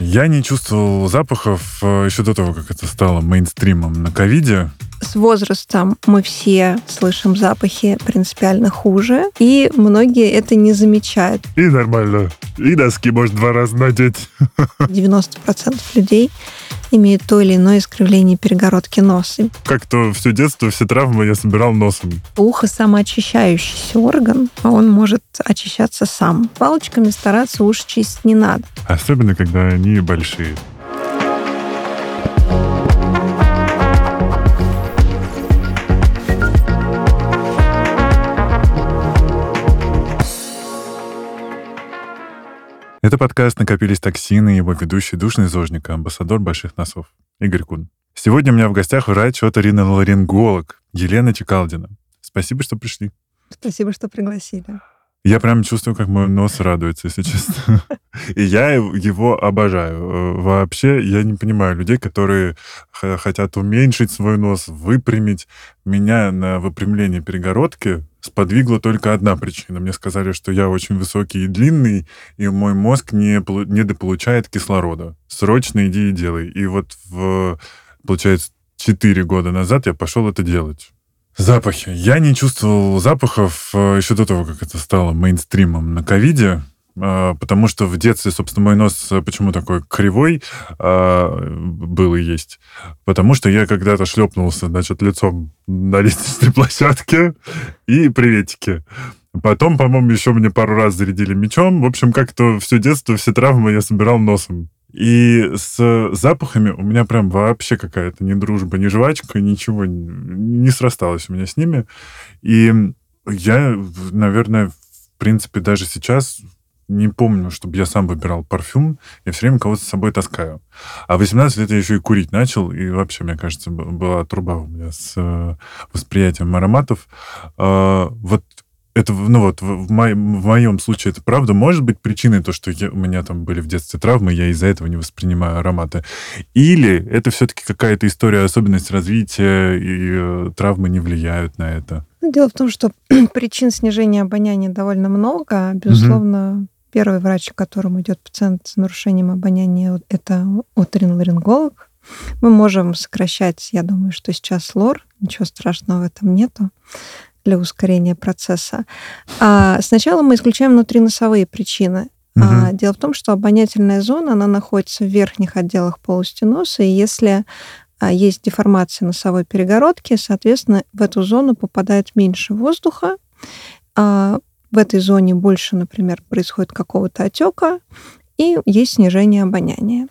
Я не чувствовал запахов э, еще до того, как это стало мейнстримом на ковиде. С возрастом мы все слышим запахи принципиально хуже, и многие это не замечают. И нормально. И носки может два раза надеть. 90% людей имеют то или иное искривление перегородки носа. Как-то все детство, все травмы я собирал носом. Ухо самоочищающийся орган, а он может очищаться сам. Палочками стараться уши чистить не надо. Особенно, когда они большие. Это подкаст «Накопились токсины» его ведущий душный зожник, амбассадор больших носов Игорь Кун. Сегодня у меня в гостях врач-оториноларинголог Елена Чекалдина. Спасибо, что пришли. Спасибо, что пригласили. Я прям чувствую, как мой нос радуется, если честно. И я его обожаю. Вообще, я не понимаю людей, которые хотят уменьшить свой нос, выпрямить. Меня на выпрямление перегородки сподвигла только одна причина. Мне сказали, что я очень высокий и длинный, и мой мозг не, не дополучает кислорода. Срочно иди и делай. И вот в, получается, 4 года назад я пошел это делать. Запахи. Я не чувствовал запахов э, еще до того, как это стало мейнстримом на ковиде, потому что в детстве, собственно, мой нос э, почему такой кривой был и есть. Потому что я когда-то шлепнулся, значит, лицом на лестничной площадке и приветики. Потом, по-моему, еще мне пару раз зарядили мечом. В общем, как-то все детство, все травмы я собирал носом. И с запахами у меня прям вообще какая-то не дружба, не жвачка, ничего не срасталось у меня с ними. И я, наверное, в принципе, даже сейчас не помню, чтобы я сам выбирал парфюм. Я все время кого-то с собой таскаю. А в 18 лет я еще и курить начал. И вообще, мне кажется, была труба у меня с э, восприятием ароматов. А, вот это, ну вот, в, мо- в моем случае это правда может быть причиной то, что я, у меня там были в детстве травмы, я из-за этого не воспринимаю ароматы. Или это все-таки какая-то история, особенность развития, и э, травмы не влияют на это? Ну, дело в том, что причин снижения обоняния довольно много. Безусловно, угу. Первый врач, к которому идет пациент с нарушением обоняния, это оториноларинголог. Мы можем сокращать, я думаю, что сейчас лор, ничего страшного в этом нету для ускорения процесса. А сначала мы исключаем внутриносовые причины. Угу. А, дело в том, что обонятельная зона, она находится в верхних отделах полости носа, и если а, есть деформация носовой перегородки, соответственно, в эту зону попадает меньше воздуха, а в этой зоне больше, например, происходит какого-то отека, и есть снижение обоняния.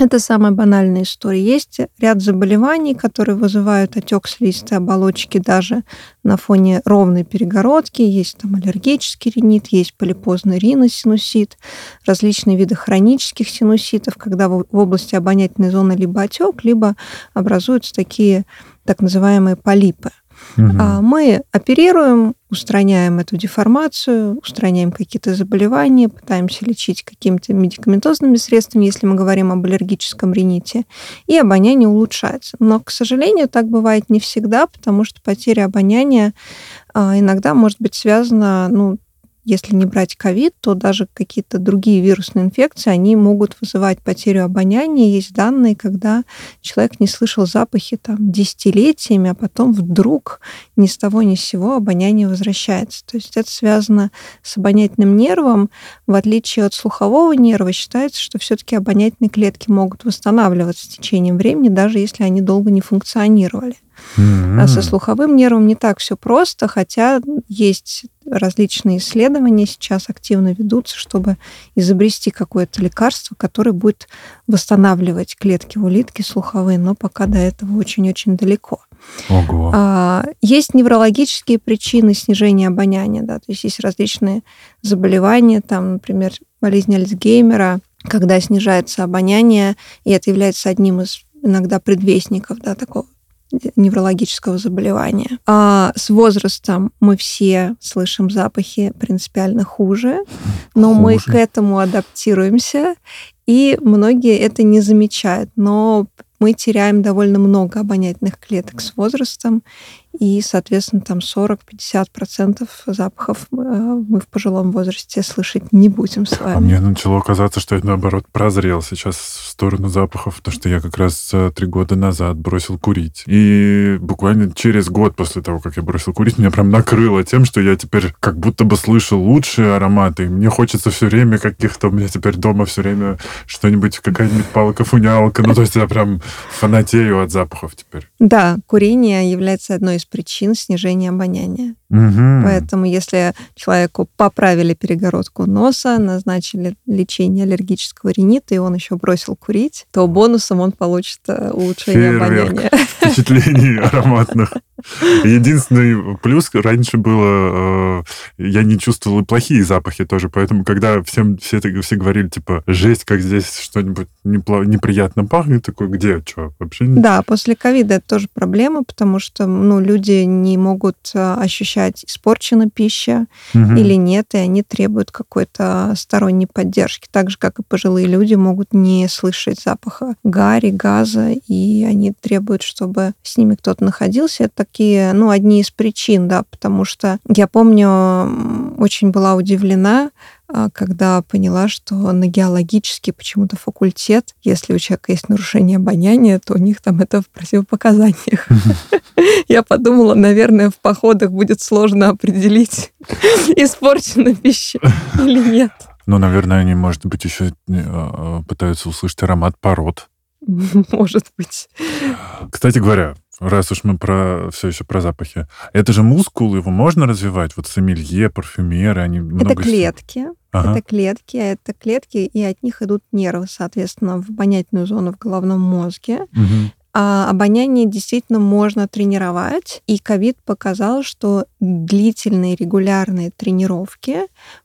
Это самая банальная история. Есть ряд заболеваний, которые вызывают отек слизистой оболочки даже на фоне ровной перегородки. Есть там аллергический ринит, есть полипозный риносинусит, различные виды хронических синуситов, когда в области обонятельной зоны либо отек, либо образуются такие так называемые полипы. Угу. Мы оперируем, устраняем эту деформацию, устраняем какие-то заболевания, пытаемся лечить какими-то медикаментозными средствами, если мы говорим об аллергическом рините, и обоняние улучшается. Но, к сожалению, так бывает не всегда, потому что потеря обоняния а, иногда может быть связана ну, если не брать ковид, то даже какие-то другие вирусные инфекции, они могут вызывать потерю обоняния. Есть данные, когда человек не слышал запахи там десятилетиями, а потом вдруг ни с того ни с сего обоняние возвращается. То есть это связано с обонятельным нервом. В отличие от слухового нерва, считается, что все-таки обонятельные клетки могут восстанавливаться с течением времени, даже если они долго не функционировали. Mm-hmm. А со слуховым нервом не так все просто, хотя есть различные исследования сейчас активно ведутся, чтобы изобрести какое-то лекарство, которое будет восстанавливать клетки улитки слуховые, но пока до этого очень-очень далеко. Ого. А, есть неврологические причины снижения обоняния, да, то есть есть различные заболевания, там, например, болезнь Альцгеймера, когда снижается обоняние, и это является одним из иногда предвестников да, такого неврологического заболевания. А с возрастом мы все слышим запахи принципиально хуже, но хуже. мы к этому адаптируемся, и многие это не замечают. Но мы теряем довольно много обонятельных клеток с возрастом, и, соответственно, там 40-50% запахов э, мы в пожилом возрасте слышать не будем с вами. А мне начало казаться, что я, наоборот, прозрел сейчас в сторону запахов, потому что я как раз э, три года назад бросил курить. И буквально через год после того, как я бросил курить, меня прям накрыло тем, что я теперь как будто бы слышу лучшие ароматы. И мне хочется все время каких-то... У меня теперь дома все время что-нибудь, какая-нибудь палка-фунялка. Ну, то есть я прям фанатею от запахов теперь. Да, курение является одной из причин снижения обоняния. Угу. Поэтому если человеку поправили перегородку носа, назначили лечение аллергического ринита, и он еще бросил курить, то бонусом он получит э, улучшение Фейерверк обоняния. впечатлений ароматных. Единственный плюс раньше было, э, я не чувствовал и плохие запахи тоже, поэтому когда всем все, все говорили, типа, жесть, как здесь что-нибудь неприятно пахнет, такой, где, что, вообще не... Да, после ковида это тоже проблема, потому что, ну, люди не могут э, ощущать, испорчена пища угу. или нет, и они требуют какой-то сторонней поддержки, так же, как и пожилые люди могут не слышать запаха гари, газа, и они требуют, чтобы с ними кто-то находился. Это такие, ну, одни из причин, да, потому что я помню, очень была удивлена, а, когда поняла, что на геологический почему-то факультет, если у человека есть нарушение обоняния, то у них там это в противопоказаниях. Я подумала, наверное, в походах будет сложно определить, испорчена пища или нет. Ну, наверное, они, может быть, еще а, пытаются услышать аромат пород. Может быть. Кстати говоря, раз уж мы про все еще про запахи, это же мускул, его можно развивать? Вот сомелье, парфюмеры, они много... Это клетки. Ага. Это клетки, это клетки, и от них идут нервы, соответственно, в обонятельную зону в головном мозге. Угу. А обоняние действительно можно тренировать, и ковид показал, что длительные регулярные тренировки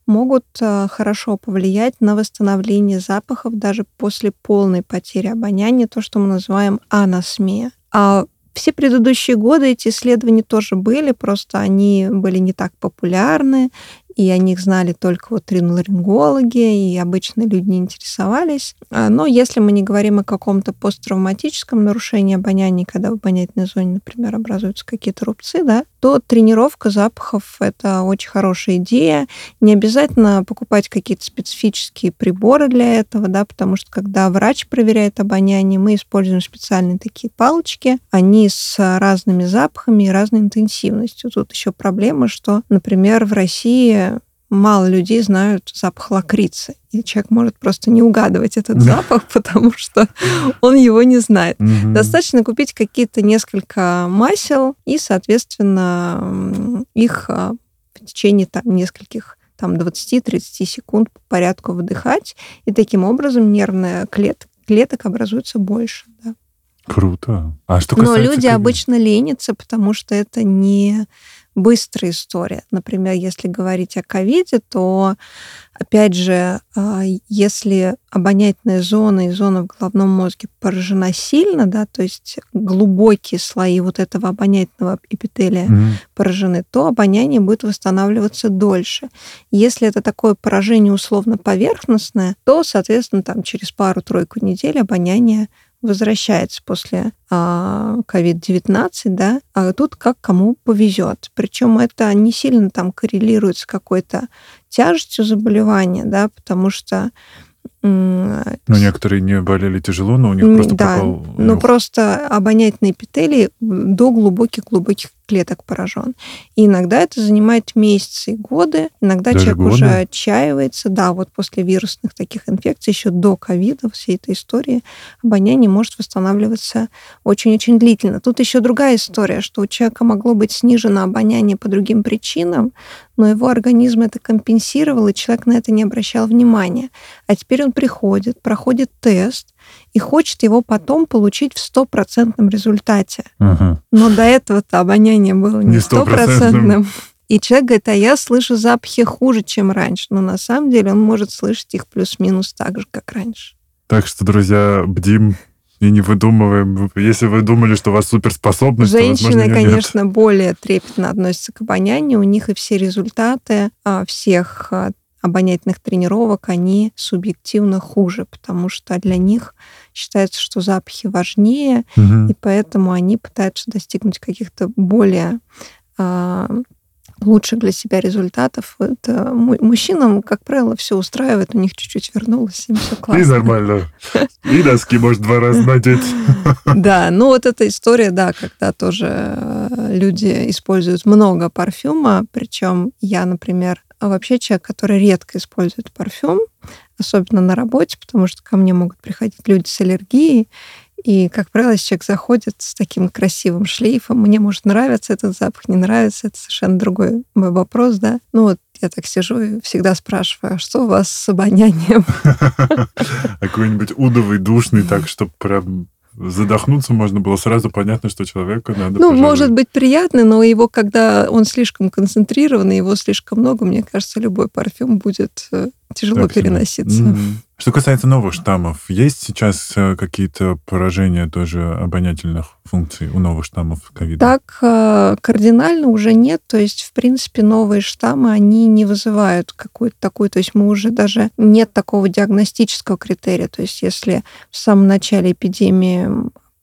могут а, хорошо повлиять на восстановление запахов даже после полной потери обоняния, то, что мы называем анасмия. А все предыдущие годы эти исследования тоже были, просто они были не так популярны, и о них знали только вот риноларингологи, и обычно люди не интересовались. А, но если мы не говорим о каком-то посттравматическом нарушении обоняния, когда в обонятельной зоне, например, образуются какие-то рубцы, да, то тренировка запахов — это очень хорошая идея. Не обязательно покупать какие-то специфические приборы для этого, да, потому что когда врач проверяет обоняние, мы используем специальные такие палочки, они с разными запахами и разной интенсивностью. Тут еще проблема, что, например, в России мало людей знают запах лакрицы. И человек может просто не угадывать этот да. запах, потому что он его не знает. Угу. Достаточно купить какие-то несколько масел и, соответственно, их а, в течение там, нескольких там 20-30 секунд по порядку вдыхать, и таким образом нервная клет, клеток образуется больше. Да. Круто. А что Но люди обычно ленятся, потому что это не быстрая история. Например, если говорить о ковиде, то, опять же, а, если обонятельная зона и зона в головном мозге поражена сильно, да, то есть глубокие слои вот этого обонятельного эпителия mm-hmm. поражены, то обоняние будет восстанавливаться дольше. Если это такое поражение условно поверхностное, то, соответственно, там через пару-тройку недель обоняние возвращается после COVID-19, а, да, а тут как кому повезет. Причем это не сильно там коррелирует с какой-то тяжестью заболевания, да, потому что ну, некоторые не болели тяжело, но у них просто да, попал... Ну, просто обонятельные эпителий до глубоких-глубоких клеток поражен. И иногда это занимает месяцы и годы. Иногда Даже человек годы? уже отчаивается. Да, вот после вирусных таких инфекций, еще до ковида, всей этой истории, обоняние может восстанавливаться очень-очень длительно. Тут еще другая история, что у человека могло быть снижено обоняние по другим причинам, но его организм это компенсировал, и человек на это не обращал внимания. А теперь он приходит, проходит тест, и хочет его потом получить в стопроцентном результате. Угу. Но до этого-то обоняние было не стопроцентным. И человек говорит, а я слышу запахи хуже, чем раньше. Но на самом деле он может слышать их плюс-минус так же, как раньше. Так что, друзья, бдим и не выдумываем. Если вы думали, что у вас суперспособность, Женщины, то, возможно, конечно, нет. более трепетно относятся к обонянию. У них и все результаты а, всех а, обонятельных тренировок, они субъективно хуже, потому что для них считается, что запахи важнее, угу. и поэтому они пытаются достигнуть каких-то более а, лучших для себя результатов. Это мужчинам, как правило, все устраивает, у них чуть-чуть вернулось, им все классно. И нормально. И носки может два раза надеть. Да, ну вот эта история, да, когда тоже э, люди используют много парфюма, причем я, например, вообще человек, который редко использует парфюм, особенно на работе, потому что ко мне могут приходить люди с аллергией, и, как правило, человек заходит с таким красивым шлейфом, мне может нравиться этот запах, не нравится, это совершенно другой мой вопрос, да. Ну вот я так сижу и всегда спрашиваю, а что у вас с обонянием? Какой-нибудь удовый, душный, так, чтобы прям задохнуться можно было сразу понятно, что человеку надо. Ну, пожалуй. может быть приятный, но его, когда он слишком концентрированный, его слишком много, мне кажется, любой парфюм будет э, тяжело так переноситься. Mm-hmm. Что касается новых штаммов, есть сейчас э, какие-то поражения тоже обонятельных функций у новых штаммов ковида? Так э, кардинально уже нет. То есть, в принципе, новые штаммы, они не вызывают какую-то такую... То есть мы уже даже... Нет такого диагностического критерия. То есть если в самом начале эпидемии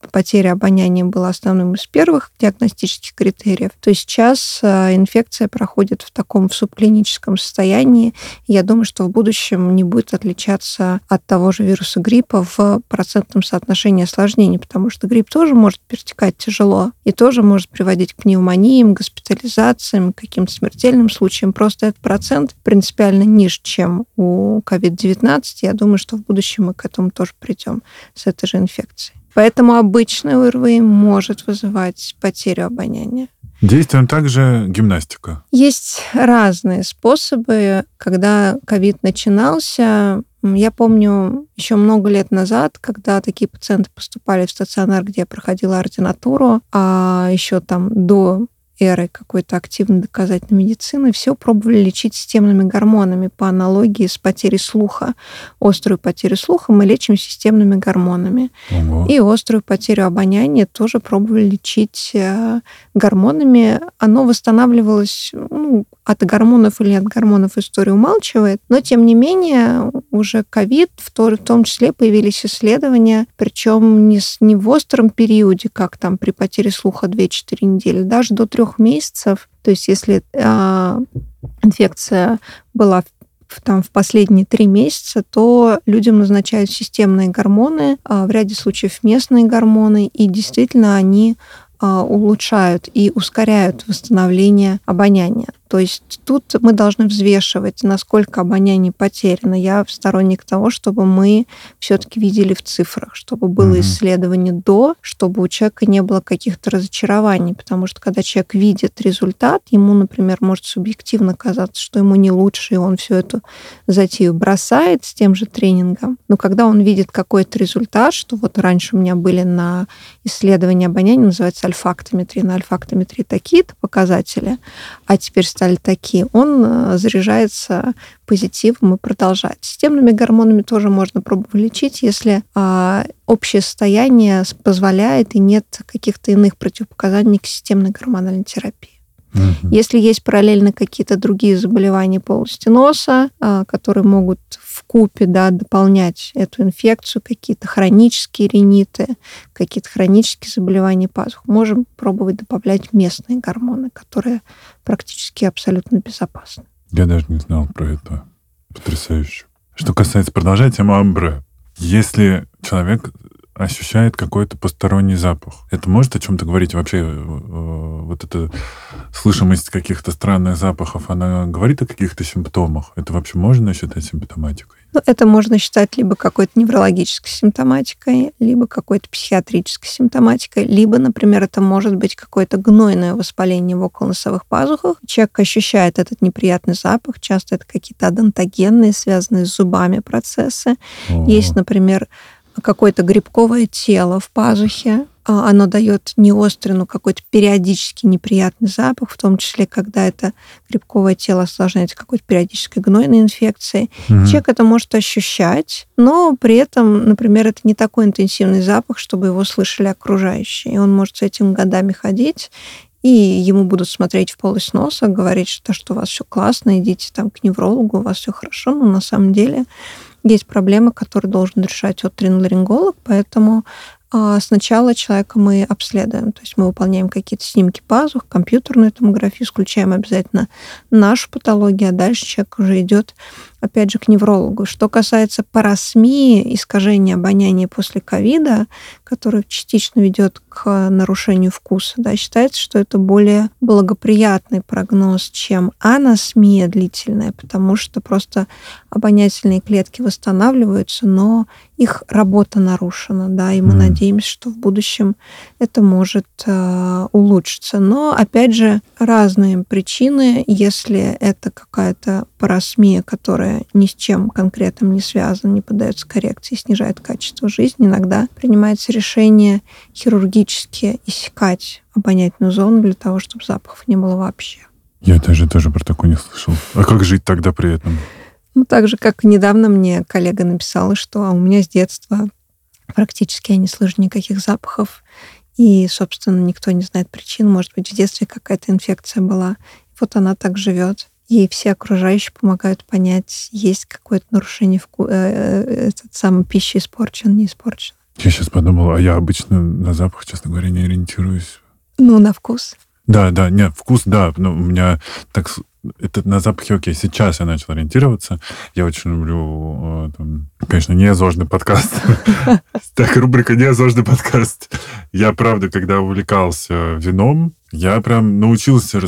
потеря обоняния была основным из первых диагностических критериев, то сейчас э, инфекция проходит в таком в субклиническом состоянии. Я думаю, что в будущем не будет отличаться от того же вируса гриппа в процентном соотношении осложнений, потому что грипп тоже может перетекать тяжело и тоже может приводить к пневмониям, госпитализациям, каким-то смертельным случаям. Просто этот процент принципиально ниже, чем у COVID-19. Я думаю, что в будущем мы к этому тоже придем с этой же инфекцией. Поэтому обычный ОРВИ может вызывать потерю обоняния. Действуем также гимнастика. Есть разные способы. Когда ковид начинался, я помню еще много лет назад, когда такие пациенты поступали в стационар, где я проходила ординатуру, а еще там до эры какой-то активной доказательной медицины, все пробовали лечить системными гормонами по аналогии с потерей слуха. Острую потерю слуха мы лечим системными гормонами. Ого. И острую потерю обоняния тоже пробовали лечить э, гормонами. Оно восстанавливалось ну, от гормонов или от гормонов история умалчивает, но тем не менее уже ковид, в том числе появились исследования, причем не, не в остром периоде, как там при потере слуха 2-4 недели, даже до трех месяцев. То есть если э, инфекция была в, там, в последние три месяца, то людям назначают системные гормоны, а в ряде случаев местные гормоны, и действительно они а, улучшают и ускоряют восстановление обоняния. То есть тут мы должны взвешивать, насколько обоняние потеряно. Я сторонник того, чтобы мы все-таки видели в цифрах, чтобы было mm-hmm. исследование до, чтобы у человека не было каких-то разочарований, потому что когда человек видит результат, ему, например, может субъективно казаться, что ему не лучше, и он всю эту затею бросает с тем же тренингом. Но когда он видит какой-то результат, что вот раньше у меня были на исследовании обоняния, называется альфактометрия, на альфактометрии такие-то показатели, а теперь стали такие, он э, заряжается позитивом и продолжает. Системными гормонами тоже можно пробовать лечить, если а, общее состояние позволяет и нет каких-то иных противопоказаний к системной гормональной терапии. Угу. Если есть параллельно какие-то другие заболевания полости носа, а, которые могут в купе да, дополнять эту инфекцию, какие-то хронические риниты, какие-то хронические заболевания пазух, можем пробовать добавлять местные гормоны, которые практически абсолютно безопасны. Я даже не знал про это. Потрясающе. Что касается, продолжая тему амбре. Если человек ощущает какой-то посторонний запах. Это может о чем-то говорить вообще? Э, вот эта слышимость каких-то странных запахов, она говорит о каких-то симптомах? Это вообще можно считать симптоматикой? Ну, это можно считать либо какой-то неврологической симптоматикой, либо какой-то психиатрической симптоматикой, либо, например, это может быть какое-то гнойное воспаление в околоносовых пазухах. Человек ощущает этот неприятный запах, часто это какие-то адонтогенные, связанные с зубами процессы. О. Есть, например, какое-то грибковое тело в пазухе. А, оно дает не острый, но какой-то периодически неприятный запах, в том числе, когда это грибковое тело осложняется какой-то периодической гнойной инфекцией. Угу. Человек это может ощущать, но при этом, например, это не такой интенсивный запах, чтобы его слышали окружающие. И он может с этим годами ходить и ему будут смотреть в полость носа, говорить, что, что у вас все классно, идите там к неврологу, у вас все хорошо, но на самом деле есть проблемы, которые должен решать оториноларинголог, поэтому а сначала человека мы обследуем, то есть мы выполняем какие-то снимки пазух, компьютерную томографию, исключаем обязательно нашу патологию, а дальше человек уже идет опять же, к неврологу. Что касается парасмии, искажения обоняния после ковида, который частично ведет к нарушению вкуса, да, считается, что это более благоприятный прогноз, чем анасмия длительная, потому что просто обонятельные клетки восстанавливаются, но их работа нарушена, да, и мы mm. надеемся, что в будущем это может э, улучшиться. Но, опять же, разные причины, если это какая-то парасмия, которая ни с чем конкретным не связана, не поддается коррекции, снижает качество жизни, иногда принимается решение хирургически иссякать обонятельную зону для того, чтобы запахов не было вообще. Я даже тоже про такое не слышал. А как жить тогда при этом? Ну, так же, как недавно мне коллега написала, что а у меня с детства практически я не слышу никаких запахов, и, собственно, никто не знает причин. Может быть, в детстве какая-то инфекция была. Вот она так живет и все окружающие помогают понять, есть какое-то нарушение вку... Э, э, этот самый пищи испорчен, не испорчен. Я сейчас подумал, а я обычно на запах, честно говоря, не ориентируюсь. Ну, на вкус. Да, да, нет, вкус, да. Но у меня так это на запахе окей. Сейчас я начал ориентироваться. Я очень люблю, э, там, конечно, неозожный подкаст. Так, рубрика неозожный подкаст. Я, правда, когда увлекался вином, я прям научился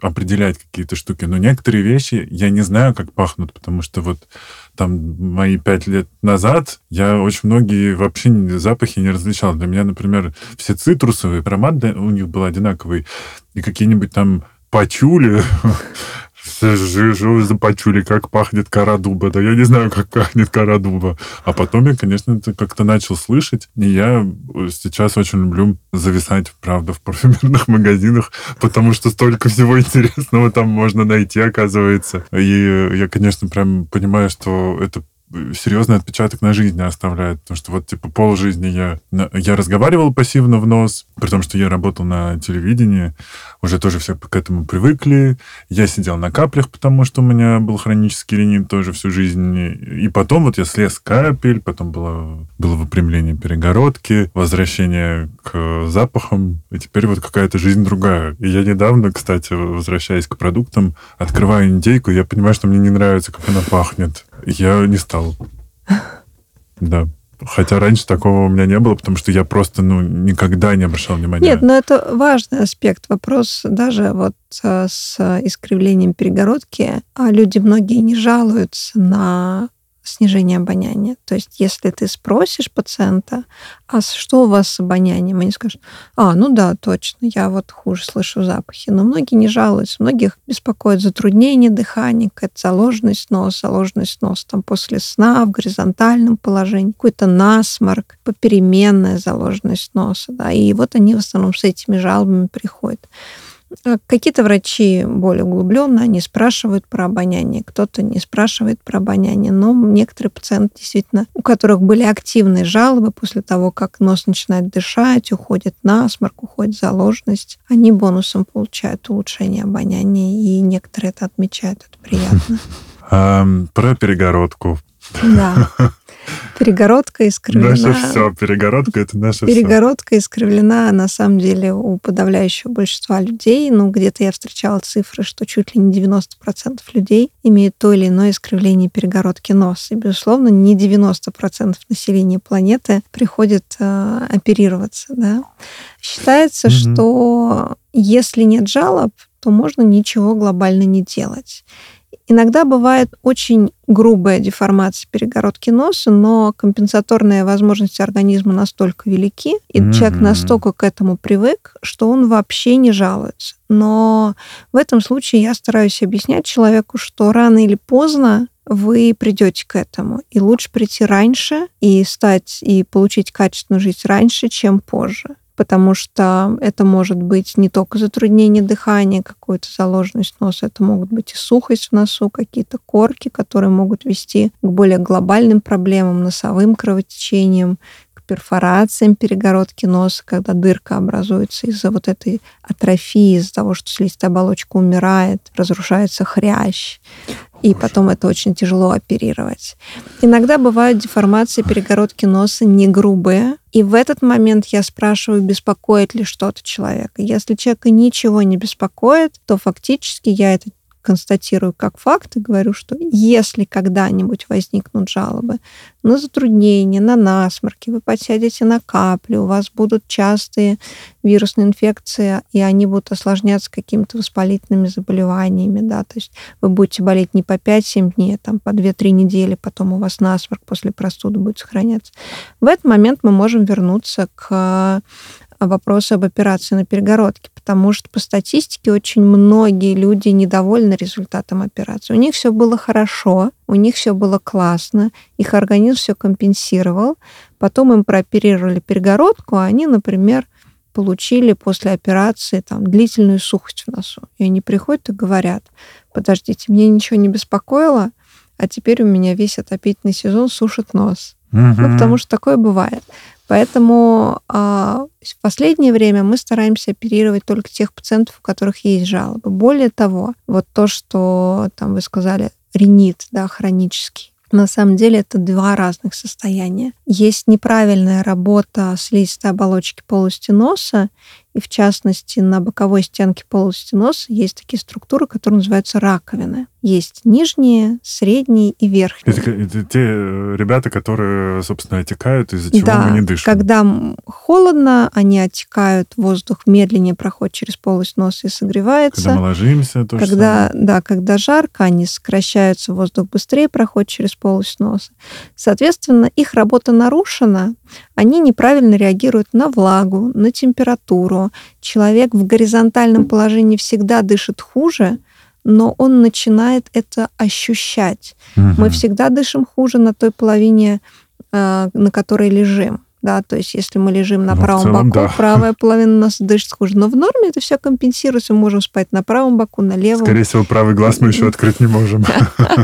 определять какие-то штуки, но некоторые вещи я не знаю, как пахнут, потому что вот там мои пять лет назад я очень многие вообще запахи не различал. Для меня, например, все цитрусовые, аромат у них был одинаковый, и какие-нибудь там пачули, Жижу запачули, как пахнет кора дуба. Да я не знаю, как пахнет кора дуба. А потом я, конечно, как-то начал слышать. И я сейчас очень люблю зависать, правда, в парфюмерных магазинах, потому что столько всего интересного там можно найти, оказывается. И я, конечно, прям понимаю, что это серьезный отпечаток на жизни оставляет. Потому что вот, типа, пол жизни я, я разговаривал пассивно в нос, при том, что я работал на телевидении, уже тоже все к этому привыкли. Я сидел на каплях, потому что у меня был хронический ринит тоже всю жизнь. И потом вот я слез капель, потом было, было выпрямление перегородки, возвращение к запахам, и теперь вот какая-то жизнь другая. И я недавно, кстати, возвращаясь к продуктам, открываю индейку, я понимаю, что мне не нравится, как она пахнет. Я не стал. Да. Хотя раньше такого у меня не было, потому что я просто ну, никогда не обращал внимания. Нет, но это важный аспект. Вопрос даже вот э, с искривлением перегородки. А люди многие не жалуются на снижение обоняния. То есть, если ты спросишь пациента, а что у вас с обонянием, они скажут, а, ну да, точно, я вот хуже слышу запахи. Но многие не жалуются, многих беспокоит затруднение дыхания, какая-то заложенность носа, заложенность носа там после сна в горизонтальном положении, какой-то насморк, попеременная заложенность носа, да, и вот они в основном с этими жалобами приходят. А какие-то врачи более углубленно, они спрашивают про обоняние, кто-то не спрашивает про обоняние, но некоторые пациенты действительно, у которых были активные жалобы после того, как нос начинает дышать, уходит насморк, уходит заложенность, они бонусом получают улучшение обоняния, и некоторые это отмечают, это приятно. Про перегородку. Да. Перегородка искривлена. Наше все. Перегородка — это наше Перегородка все. искривлена, на самом деле, у подавляющего большинства людей. Ну, где-то я встречала цифры, что чуть ли не 90% людей имеют то или иное искривление перегородки носа. И, безусловно, не 90% населения планеты приходит э, оперироваться. Да? Считается, mm-hmm. что если нет жалоб, то можно ничего глобально не делать. Иногда бывает очень грубая деформация перегородки носа, но компенсаторные возможности организма настолько велики, и mm-hmm. человек настолько к этому привык, что он вообще не жалуется. Но в этом случае я стараюсь объяснять человеку, что рано или поздно вы придете к этому. И лучше прийти раньше и стать и получить качественную жизнь раньше, чем позже потому что это может быть не только затруднение дыхания, какую-то заложенность носа, это могут быть и сухость в носу, какие-то корки, которые могут вести к более глобальным проблемам, носовым кровотечениям, перфорациям перегородки носа, когда дырка образуется из-за вот этой атрофии, из-за того, что слизистая оболочка умирает, разрушается хрящ. И потом это очень тяжело оперировать. Иногда бывают деформации перегородки носа не грубые, и в этот момент я спрашиваю, беспокоит ли что-то человека. Если человека ничего не беспокоит, то фактически я это констатирую как факт и говорю, что если когда-нибудь возникнут жалобы на затруднения, на насморки, вы подсядете на капли, у вас будут частые вирусные инфекции, и они будут осложняться какими-то воспалительными заболеваниями, да, то есть вы будете болеть не по 5-7 дней, а там по 2-3 недели, потом у вас насморк после простуды будет сохраняться. В этот момент мы можем вернуться к вопросы об операции на перегородке, потому что по статистике очень многие люди недовольны результатом операции. У них все было хорошо, у них все было классно, их организм все компенсировал, потом им прооперировали перегородку, а они, например, получили после операции там, длительную сухость в носу. И они приходят и говорят, подождите, мне ничего не беспокоило, а теперь у меня весь отопительный сезон сушит нос. Угу. Ну, потому что такое бывает. Поэтому а, в последнее время мы стараемся оперировать только тех пациентов, у которых есть жалобы. Более того, вот то, что там вы сказали, ринит, да, хронический, на самом деле это два разных состояния. Есть неправильная работа слизистой оболочки полости носа и в частности на боковой стенке полости носа есть такие структуры, которые называются раковины. Есть нижние, средние и верхние. Это, это те э, ребята, которые, собственно, отекают, из-за чего да, мы не дышим. когда холодно, они отекают, воздух медленнее проходит через полость носа и согревается. Когда мы ложимся, то когда, Да, когда жарко, они сокращаются, воздух быстрее проходит через полость носа. Соответственно, их работа нарушена, они неправильно реагируют на влагу, на температуру. Человек в горизонтальном положении всегда дышит хуже, но он начинает это ощущать. Угу. Мы всегда дышим хуже на той половине, а, на которой лежим. Да, то есть если мы лежим на ну, правом целом, боку, да. правая половина нас дышит хуже. Но в норме это все компенсируется. Мы можем спать на правом боку, на левом. Скорее всего, правый глаз мы еще открыть не можем.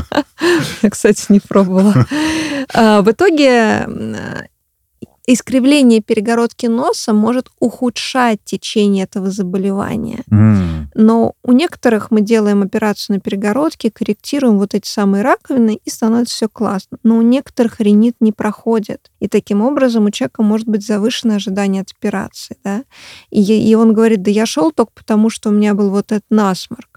Я, кстати, не пробовала. А, в итоге искривление перегородки носа может ухудшать течение этого заболевания. Mm. Но у некоторых мы делаем операцию на перегородке, корректируем вот эти самые раковины, и становится все классно. Но у некоторых ринит не проходит. И таким образом у человека может быть завышенное ожидание от операции. Да? И, и он говорит, да я шел только потому, что у меня был вот этот насморк.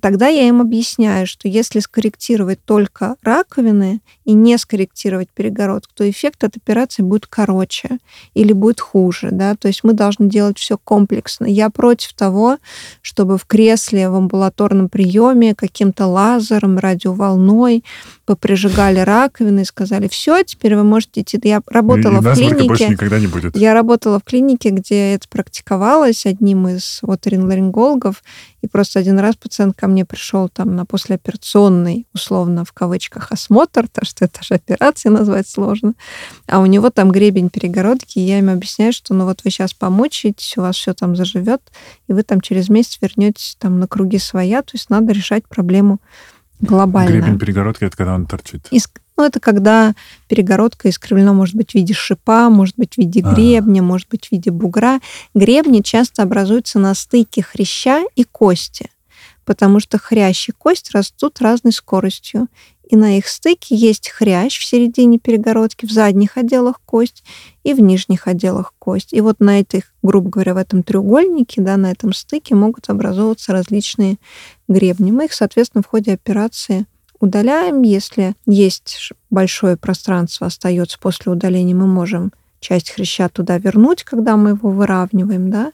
Тогда я им объясняю, что если скорректировать только раковины и не скорректировать перегородку, то эффект от операции будет короче или будет хуже. Да? То есть мы должны делать все комплексно. Я против того, чтобы в кресле в амбулаторном приеме каким-то лазером, радиоволной поприжигали раковины и сказали, все, теперь вы можете идти. Я работала и, в клинике. больше никогда не будет. Я работала в клинике, где это практиковалось одним из оториноларингологов, и просто один раз пациент ко мне пришел там на послеоперационный, условно, в кавычках, осмотр, то что это же операция назвать сложно, а у него там гребень перегородки, и я им объясняю, что ну вот вы сейчас помучаетесь, у вас все там заживет, и вы там через месяц вернетесь там на круги своя, то есть надо решать проблему глобально. Гребень перегородки — это когда он торчит? Из, ну, это когда перегородка искривлена, может быть, в виде шипа, может быть, в виде а. гребня, может быть, в виде бугра. Гребни часто образуются на стыке хряща и кости, потому что хрящ и кость растут разной скоростью. И на их стыке есть хрящ в середине перегородки, в задних отделах кость и в нижних отделах кость. И вот на этих, грубо говоря, в этом треугольнике, да, на этом стыке могут образовываться различные гребни. Мы их, соответственно, в ходе операции удаляем. Если есть большое пространство, остается после удаления, мы можем часть хряща туда вернуть, когда мы его выравниваем, да,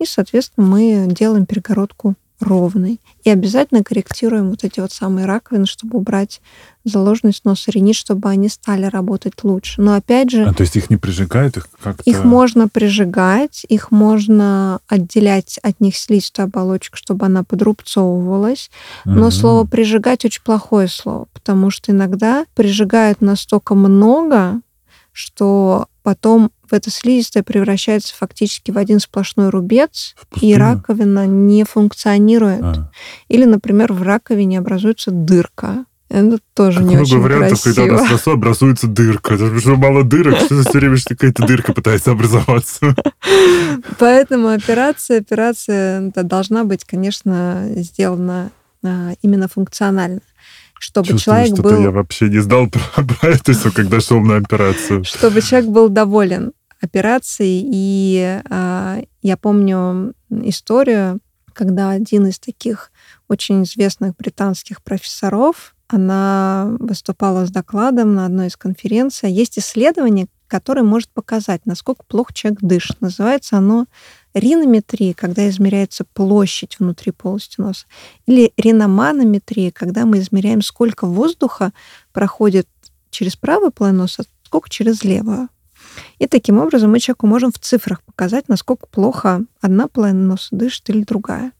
и, соответственно, мы делаем перегородку ровной. И обязательно корректируем вот эти вот самые раковины, чтобы убрать заложенность носа ринит, чтобы они стали работать лучше. Но опять же... А то есть их не прижигают? Их как-то... Их можно прижигать, их можно отделять от них слизистую оболочку, чтобы она подрубцовывалась. Но угу. слово «прижигать» очень плохое слово, потому что иногда прижигают настолько много, что потом в эта слизистая превращается фактически в один сплошной рубец, и раковина не функционирует. А. Или, например, в раковине образуется дырка. Это тоже как не много очень вариантов, красиво. когда у нас в носу образуется дырка. Это что, мало дырок? Что все время что какая-то дырка пытается образоваться? Поэтому операция, операция это должна быть, конечно, сделана а, именно функционально, чтобы Чувствую, человек что-то был, я вообще не знал про, про это все, когда шел на операцию. чтобы человек был доволен операцией. И а, я помню историю, когда один из таких очень известных британских профессоров, она выступала с докладом на одной из конференций. Есть исследование, которое может показать, насколько плохо человек дышит. Называется оно ринометрия, когда измеряется площадь внутри полости носа, или риноманометрия, когда мы измеряем, сколько воздуха проходит через правую половину носа, сколько через левую. И таким образом мы человеку можем в цифрах показать, насколько плохо одна половина носа дышит или другая.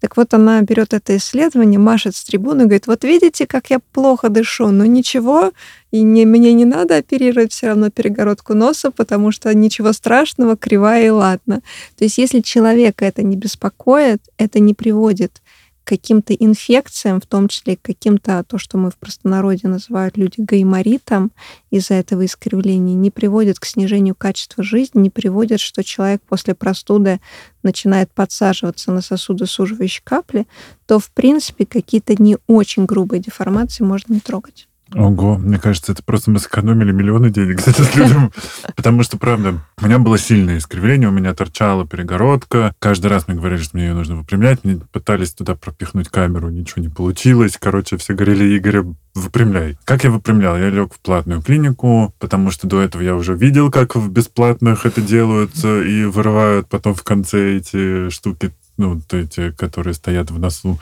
Так вот, она берет это исследование, машет с трибуны говорит, вот видите, как я плохо дышу, но ничего, и не, мне не надо оперировать все равно перегородку носа, потому что ничего страшного, кривая и ладно. То есть если человека это не беспокоит, это не приводит каким-то инфекциям, в том числе каким-то, то, что мы в простонародье называют люди гайморитом, из-за этого искривления, не приводит к снижению качества жизни, не приводит, что человек после простуды начинает подсаживаться на сосудосуживающие капли, то, в принципе, какие-то не очень грубые деформации можно не трогать. Ого, мне кажется, это просто мы сэкономили миллионы денег с этим людям. Потому что, правда, у меня было сильное искривление, у меня торчала перегородка. Каждый раз мне говорили, что мне ее нужно выпрямлять. Мне пытались туда пропихнуть камеру, ничего не получилось. Короче, все говорили, Игорь, выпрямляй. Как я выпрямлял? Я лег в платную клинику, потому что до этого я уже видел, как в бесплатных это делают и вырывают потом в конце эти штуки ну, эти, которые стоят в носу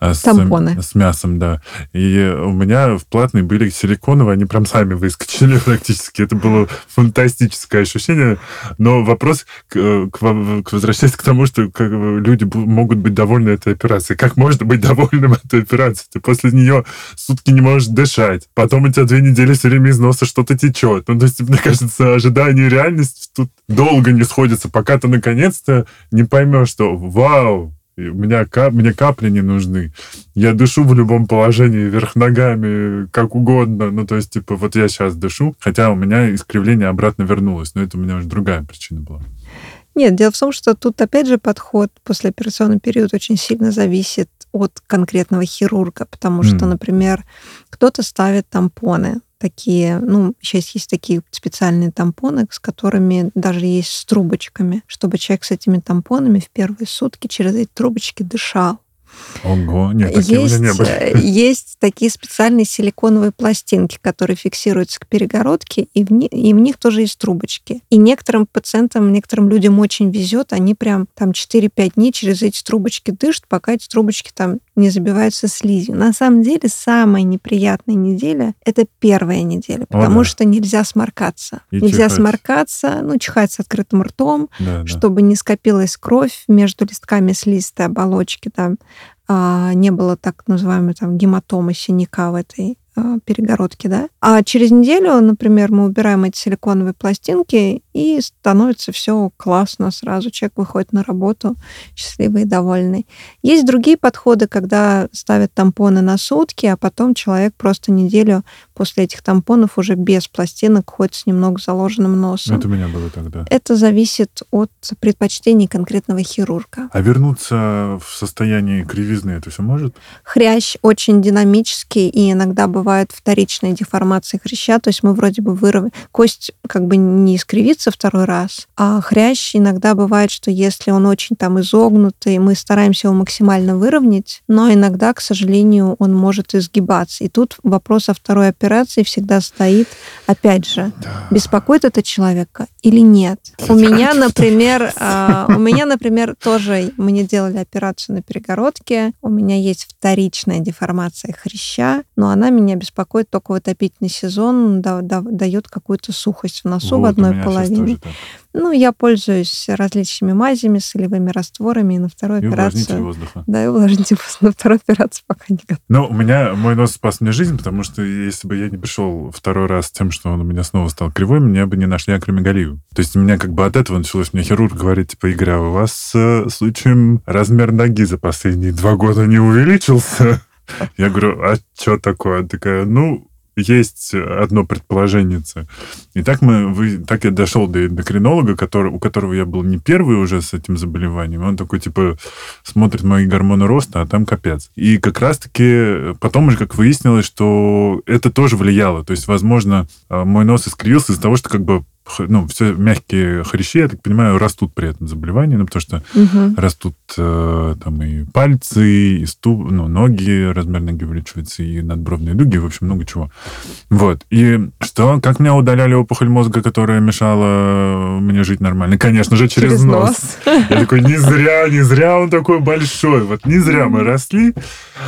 с, Тампоны. с мясом, да. И у меня в платной были силиконовые, они прям сами выскочили практически. Это было фантастическое ощущение. Но вопрос, к, к, к возвращаясь к тому, что как, люди могут быть довольны этой операцией. Как можно быть довольным этой операцией? Ты после нее сутки не можешь дышать. Потом у тебя две недели все время из носа что-то течет. Ну, то есть, мне кажется, ожидание и реальность тут долго не сходятся, пока ты наконец-то не поймешь, что вау, вау, у меня кап, мне капли не нужны. Я дышу в любом положении, вверх ногами, как угодно. Ну, то есть, типа, вот я сейчас дышу, хотя у меня искривление обратно вернулось, но это у меня уже другая причина была. Нет, дело в том, что тут, опять же, подход послеоперационный период очень сильно зависит от конкретного хирурга, потому что, mm. например, кто-то ставит тампоны, такие, ну, сейчас есть такие специальные тампоны, с которыми даже есть с трубочками, чтобы человек с этими тампонами в первые сутки через эти трубочки дышал. Ого, нет, такие есть, у меня не были. Есть такие специальные силиконовые пластинки, которые фиксируются к перегородке, и в, ни, и в них тоже есть трубочки. И некоторым пациентам, некоторым людям очень везет, они прям там 4-5 дней через эти трубочки дышат, пока эти трубочки там не забиваются слизью. На самом деле самая неприятная неделя — это первая неделя, потому О, да. что нельзя сморкаться. И нельзя чихать. сморкаться, ну, чихать с открытым ртом, Да, да. чтобы не скопилась кровь между листками слизистой оболочки, там, а, не было так называемой там гематомы, синяка в этой а, перегородки, да. А через неделю, например, мы убираем эти силиконовые пластинки, и становится все классно сразу. Человек выходит на работу счастливый и довольный. Есть другие подходы, когда ставят тампоны на сутки, а потом человек просто неделю после этих тампонов уже без пластинок ходит с немного заложенным носом. Это у меня было тогда. Это зависит от предпочтений конкретного хирурга. А вернуться в состоянии кривизны это все может? Хрящ очень динамический, и иногда бывает вторичная деформация хряща, то есть мы вроде бы вырвали... Кость как бы не искривится второй раз, а хрящ иногда бывает, что если он очень там изогнутый, мы стараемся его максимально выровнять, но иногда, к сожалению, он может изгибаться. И тут вопрос о второй операции всегда стоит, опять же, Да. беспокоит это человека или нет. У меня, например, а, у меня, например, тоже мне делали операцию на перегородке. У меня есть вторичная деформация хряща, но она меня беспокоит только в отопительный сезон, да- да- дает какую-то сухость в носу в Вот, у одной меня тоже так. Ну, я пользуюсь различными мазями, солевыми растворами, и на вторую И операцию... воздуха. Да, и увлажнитель воздуха. На вторую операцию пока не готова. Но у меня мой нос спас мне жизнь, потому что если бы я не пришел второй раз с тем, что он у меня снова стал кривой, мне бы не нашли акромегалию. То есть у меня как бы от этого началось. Мне хирург говорит, типа, Игорь, а у вас э, случаем размер ноги за последние два года не увеличился? Я говорю, а что такое? Такая, ну, есть одно предположение. И так, мы, вы, так я дошел до эндокринолога, который, у которого я был не первый уже с этим заболеванием. Он такой, типа, смотрит мои гормоны роста, а там капец. И как раз-таки потом уже как выяснилось, что это тоже влияло. То есть, возможно, мой нос искривился из-за того, что как бы ну, все мягкие хрящи, я так понимаю, растут при этом заболевании, ну, потому что угу. растут э, там и пальцы, и ступ, ну, ноги, размер ноги увеличивается, и надбровные дуги, в общем, много чего. Вот. И что? Как меня удаляли опухоль мозга, которая мешала мне жить нормально? Конечно же, через, через нос. нос. Я такой, не зря, не зря он такой большой. Вот не зря мы росли.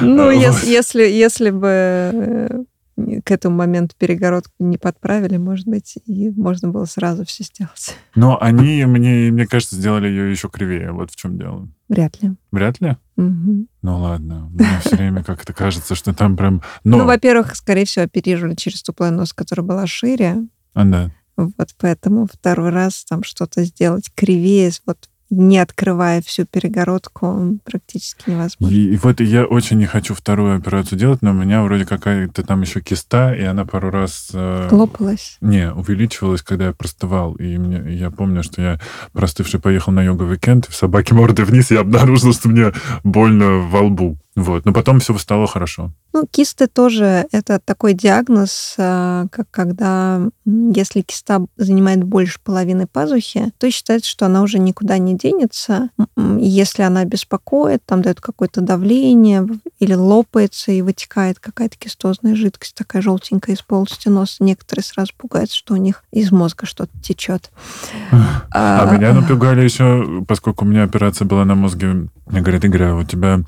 Ну, вот. если, если бы э, к этому моменту перегородку не подправили, может быть, и можно было сразу все сделать. Но они, мне, мне кажется, сделали ее еще кривее. Вот в чем дело. Вряд ли. Вряд ли? Угу. Ну ладно. Мне все время как-то кажется, что там прям... Но... Ну, во-первых, скорее всего, оперировали через ту нос, которая была шире. А, да. Вот поэтому второй раз там что-то сделать кривее, вот не открывая всю перегородку, практически невозможно. И, и вот я очень не хочу вторую операцию делать, но у меня вроде какая-то там еще киста, и она пару раз... Э, Лопалась? Не, увеличивалась, когда я простывал. И мне, я помню, что я простывший поехал на йога-викенд, в собаке морды вниз, и я обнаружил, что мне больно во лбу. Вот. Но потом все стало хорошо. Ну, кисты тоже это такой диагноз, а, как когда, если киста занимает больше половины пазухи, то считается, что она уже никуда не денется. Если она беспокоит, там дает какое-то давление или лопается и вытекает какая-то кистозная жидкость, такая желтенькая из полости носа, некоторые сразу пугаются, что у них из мозга что-то течет. А, а меня напугали еще, поскольку у меня операция была на мозге, мне говорят, Игорь, а у тебя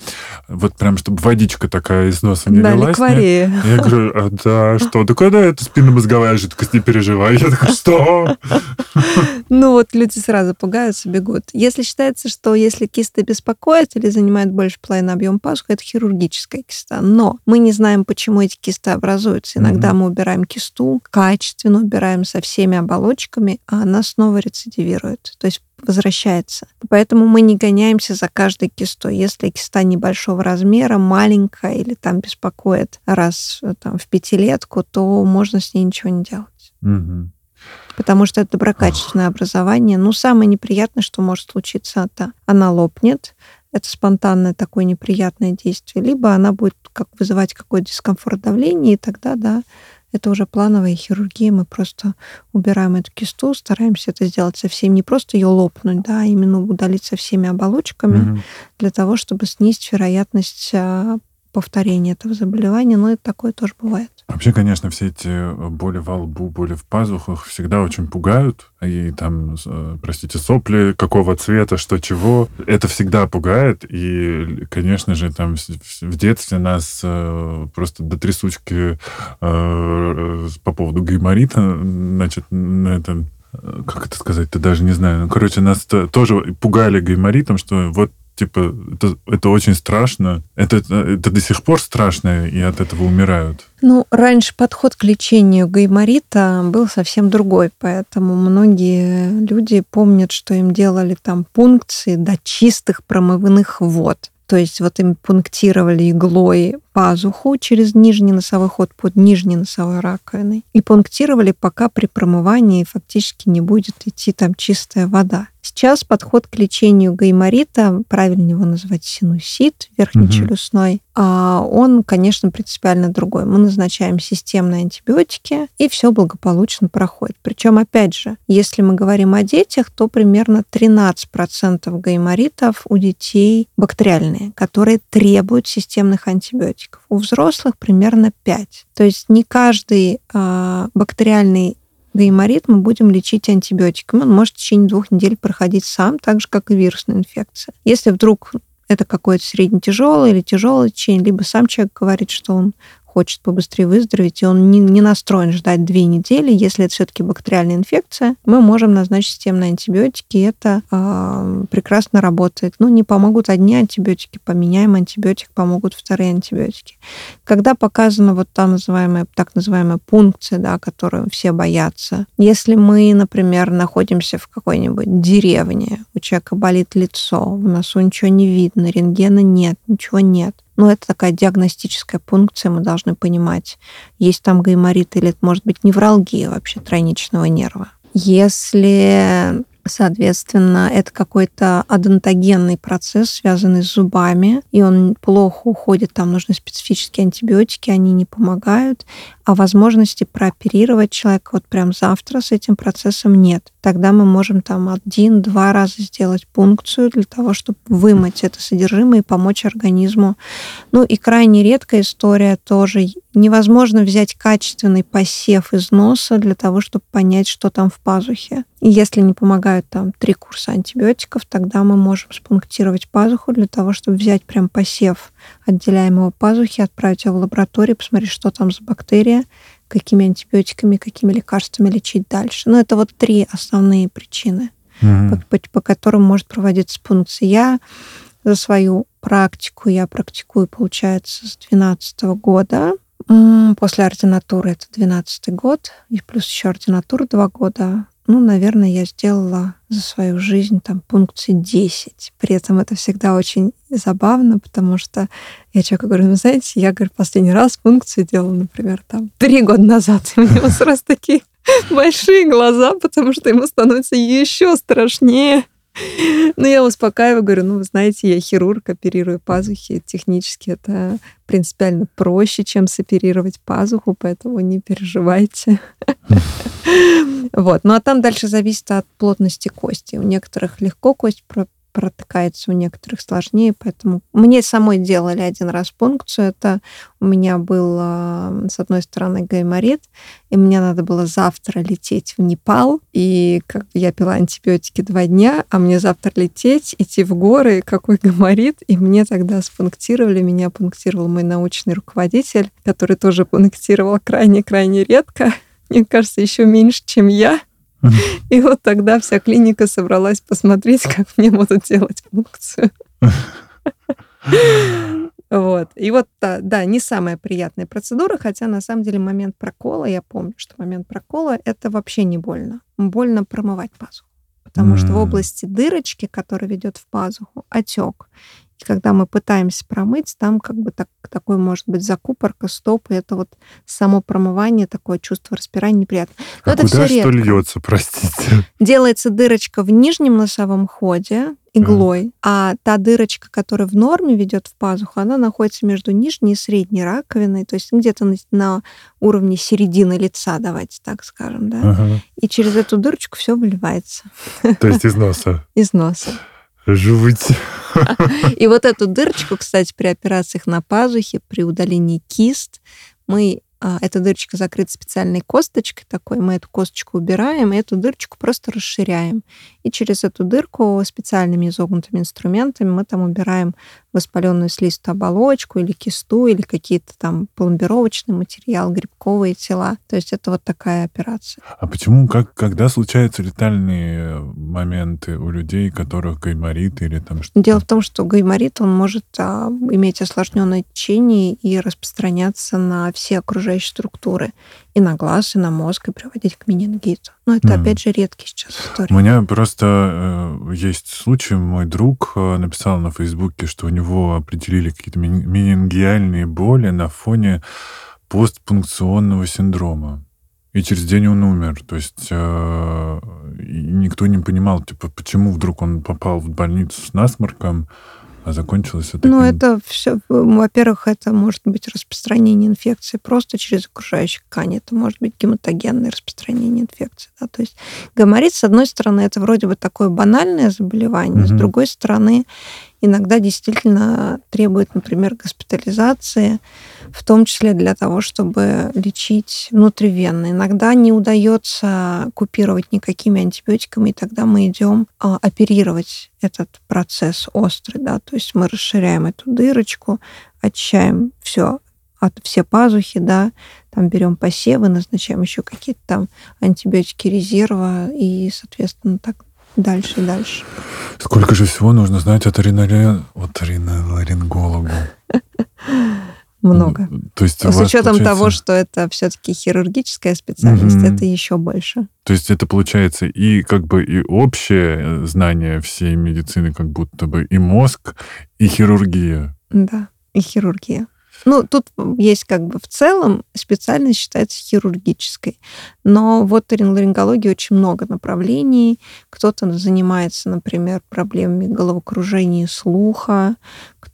вот прям, чтобы водичка такая из носа не да, лилась. Ликвария. Я говорю, а да, что? Да когда это спинномозговая жидкость, не переживай. Я такой, что? Ну вот люди сразу пугаются, бегут. Если считается, что если кисты беспокоят или занимают больше половины объема пазухи, это хирургическая киста. Но мы не знаем, почему эти кисты образуются. Иногда мы убираем кисту, качественно убираем со всеми оболочками, а она снова рецидивирует. То есть возвращается. Поэтому мы не гоняемся за каждой кистой. Если киста небольшого размера, маленькая или там беспокоит раз э, там, в пятилетку, то можно с ней ничего не делать. Угу. Потому что это доброкачественное образование. Ну, самое неприятное, что может случиться, это она лопнет, это спонтанное такое неприятное действие, либо она будет как вызывать какой-то дискомфорт давления, и тогда, да, это уже плановая хирургия. Мы просто убираем эту кисту, стараемся это сделать совсем не просто ее лопнуть, да, а именно удалить со всеми оболочками угу. для того, чтобы снизить вероятность а, повторения этого заболевания, но это такое тоже бывает. Вообще, конечно, все эти э, боли во лбу, боли в пазухах всегда очень пугают. И там, э, простите, сопли какого цвета, что чего. Это всегда пугает. И, конечно же, там в детстве нас э, просто до трясучки по поводу гайморита, значит, на этом как это сказать, ты даже не знаю. Ну, короче, нас тоже пугали гайморитом, что вот типа, это, это очень страшно. Это, это до сих пор страшно, и от этого умирают. Ну, раньше подход к лечению гайморита был совсем другой, поэтому многие люди помнят, что им делали там пункции до чистых промывных вод. То есть вот им пунктировали иглой пазуху через нижний носовой ход под нижней носовой раковиной и пунктировали, пока при промывании фактически не будет идти там чистая вода. Сейчас подход к лечению гайморита, правильно его называть синусит верхнечелюстной, угу. а он, конечно, принципиально другой. Мы назначаем системные антибиотики, и все благополучно проходит. Причем, опять же, если мы говорим о детях, то примерно 13% гайморитов у детей бактериальные, которые требуют системных антибиотиков. У взрослых примерно 5. То есть не каждый э, бактериальный гайморит мы будем лечить антибиотиками. Он может в течение двух недель проходить сам, так же, как и вирусная инфекция. Если вдруг это какое-то средне-тяжелое или тяжелое лечение, либо сам человек говорит, что он хочет побыстрее выздороветь, и он не, не настроен ждать две недели, если это все-таки бактериальная инфекция, мы можем назначить системные антибиотики, и это э, прекрасно работает. Ну, не помогут одни антибиотики, поменяем антибиотик, помогут вторые антибиотики. Когда показана вот та называемая, так называемая пункция, да, которую все боятся, если мы, например, находимся в какой-нибудь деревне, у человека болит лицо, в носу ничего не видно, рентгена нет, ничего нет, Но это такая диагностическая пункция, мы должны понимать, есть там гайморит или это может быть невралгия вообще тройничного нерва. Если Соответственно, это какой-то адонтогенный процесс, связанный с зубами, и он плохо уходит, там нужны специфические антибиотики, они не помогают, а возможности прооперировать человека вот прям завтра с этим процессом нет. Тогда мы можем там один-два раза сделать пункцию для того, чтобы вымыть это содержимое и помочь организму. Ну и крайне редкая история тоже. Невозможно взять качественный посев из носа для того, чтобы понять, что там в пазухе. И если не помогают там три курса антибиотиков, тогда мы можем спунктировать пазуху для того, чтобы взять прям посев отделяемого пазухи, отправить его в лабораторию, посмотреть, что там за бактерия, какими антибиотиками, какими лекарствами лечить дальше. Ну, это вот три основные причины, mm-hmm. по, по, по которым может проводиться пункция. За свою практику, я практикую, получается, с 2012 года. После ординатуры это 12 год, и плюс еще ординатура два года. Ну, наверное, я сделала за свою жизнь там пункции 10. При этом это всегда очень забавно, потому что я человеку говорю, ну, знаете, я, говорю, последний раз пункцию делала, например, там, три года назад. И у него сразу такие большие глаза, потому что ему становится еще страшнее. Ну, я успокаиваю, говорю, ну, вы знаете, я хирург, оперирую пазухи. Технически это принципиально проще, чем соперировать пазуху, поэтому не переживайте. Вот. Ну, а там дальше зависит от плотности кости. У некоторых легко кость протыкается, у некоторых сложнее, поэтому мне самой делали один раз пункцию. Это у меня был, а, с одной стороны, гайморит, и мне надо было завтра лететь в Непал, и как я пила антибиотики два дня, а мне завтра лететь, идти в горы, какой гайморит, и мне тогда спунктировали, меня пунктировал мой научный руководитель, который тоже пунктировал крайне-крайне редко, мне кажется, еще меньше, чем я. И вот тогда вся клиника собралась посмотреть, как мне будут делать функцию. Вот. И вот, да, да, не самая приятная процедура, хотя на самом деле момент прокола, я помню, что момент прокола это вообще не больно. Больно промывать пазуху. Потому mm. что в области дырочки, которая ведет в пазуху, отек. И когда мы пытаемся промыть, там как бы так, такой может быть закупорка, стоп, и это вот само промывание, такое чувство распирания неприятно. Но а это куда все что редко. льется, простите? Делается дырочка в нижнем носовом ходе иглой, mm. а та дырочка, которая в норме ведет в пазуху, она находится между нижней и средней раковиной, то есть где-то на, на уровне середины лица, давайте так скажем, да. Ага. И через эту дырочку все выливается. То есть из носа? Из носа. Жуть. И вот эту дырочку, кстати, при операциях на пазухе, при удалении кист, мы а, эта дырочка закрыта специальной косточкой такой, мы эту косточку убираем, и эту дырочку просто расширяем. И через эту дырку специальными изогнутыми инструментами мы там убираем воспаленную слизистую оболочку или кисту, или какие-то там пломбировочный материал, грибковые тела. То есть это вот такая операция. А почему, как, когда случаются летальные моменты у людей, которых гайморит или там что-то? Дело в том, что гайморит, он может а, иметь осложненное течение и распространяться на все окружающие структуры и на глаз, и на мозг, и приводить к менингиту. Но это, mm. опять же, редкий сейчас история. У меня просто э, есть случай, мой друг э, написал на Фейсбуке, что у него определили какие-то менингиальные боли на фоне постпункционного синдрома. И через день он умер. То есть э, никто не понимал, типа, почему вдруг он попал в больницу с насморком, а закончилось это... Ну, это все, во-первых, это может быть распространение инфекции просто через окружающие ткани. Это может быть гематогенное распространение инфекции. Да? То есть гайморит, с одной стороны, это вроде бы такое банальное заболевание, угу. с другой стороны, иногда действительно требует, например, госпитализации, в том числе для того, чтобы лечить внутривенно. Иногда не удается купировать никакими антибиотиками, и тогда мы идем а, оперировать этот процесс острый, да, то есть мы расширяем эту дырочку, очищаем все от все пазухи, да, там берем посевы, назначаем еще какие-то там антибиотики резерва и, соответственно, так дальше и дальше. Сколько же всего нужно знать от оториноларингологу? Много. То есть С учетом получается... того, что это все-таки хирургическая специальность, угу. это еще больше. То есть это получается и как бы и общее знание всей медицины, как будто бы и мозг, и хирургия. Да. и хирургия. Ну, тут есть как бы в целом специальность считается хирургической. Но вот ларингологии очень много направлений. Кто-то занимается, например, проблемами головокружения и слуха,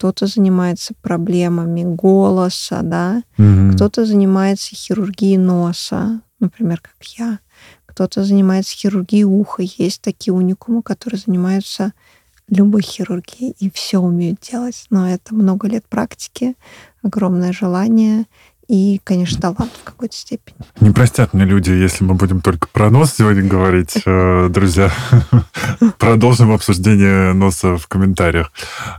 кто-то занимается проблемами голоса, да, Мгм. кто-то занимается хирургией носа, например, как я. Кто-то занимается хирургией уха. Есть такие уникумы, которые занимаются любой хирургией и все умеют делать. Но это много лет практики, огромное желание и, конечно, талант в какой-то степени. Не простят мне люди, если мы будем только про нос сегодня говорить. Э, Друзья, продолжим обсуждение носа в комментариях.